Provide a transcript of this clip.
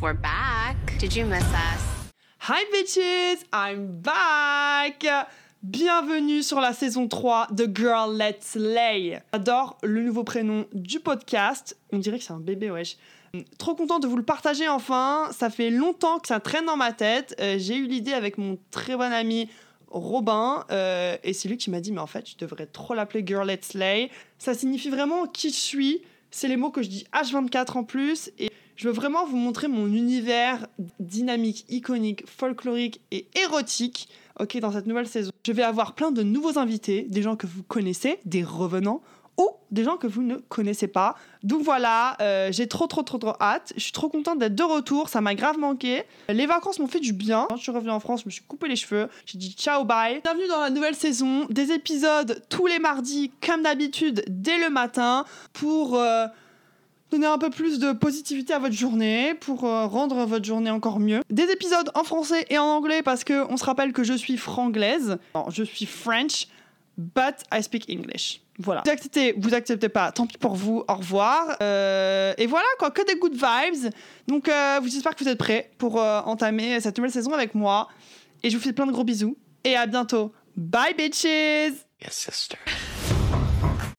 we're back. Did you miss us? Hi bitches, I'm back Bienvenue sur la saison 3 de Girl Let's Lay. J'adore le nouveau prénom du podcast. On dirait que c'est un bébé, wesh. Trop content de vous le partager enfin. Ça fait longtemps que ça traîne dans ma tête. Euh, J'ai eu l'idée avec mon très bon ami Robin. euh, et c'est lui qui m'a dit, mais en fait, tu devrais trop l'appeler Girl Let's Lay. Ça signifie vraiment qui je suis. C'est les mots que je dis H24 en plus. Et je veux vraiment vous montrer mon univers dynamique, iconique, folklorique et érotique. Ok, dans cette nouvelle saison, je vais avoir plein de nouveaux invités, des gens que vous connaissez, des revenants ou des gens que vous ne connaissez pas. Donc voilà, euh, j'ai trop trop trop trop hâte. Je suis trop contente d'être de retour, ça m'a grave manqué. Les vacances m'ont fait du bien. Quand je suis revenue en France, je me suis coupé les cheveux. J'ai dit ciao bye. Bienvenue dans la nouvelle saison, des épisodes tous les mardis comme d'habitude dès le matin pour euh, donner un peu plus de positivité à votre journée, pour euh, rendre votre journée encore mieux. Des épisodes en français et en anglais parce que on se rappelle que je suis franglaise. Je suis French, but I speak English. Voilà. Vous acceptez, vous acceptez pas, tant pis pour vous, au revoir. Euh, et voilà, quoi, que des good vibes. Donc, euh, j'espère que vous êtes prêts pour entamer cette nouvelle saison avec moi. Et je vous fais plein de gros bisous. Et à bientôt. Bye, bitches! Yes, sister.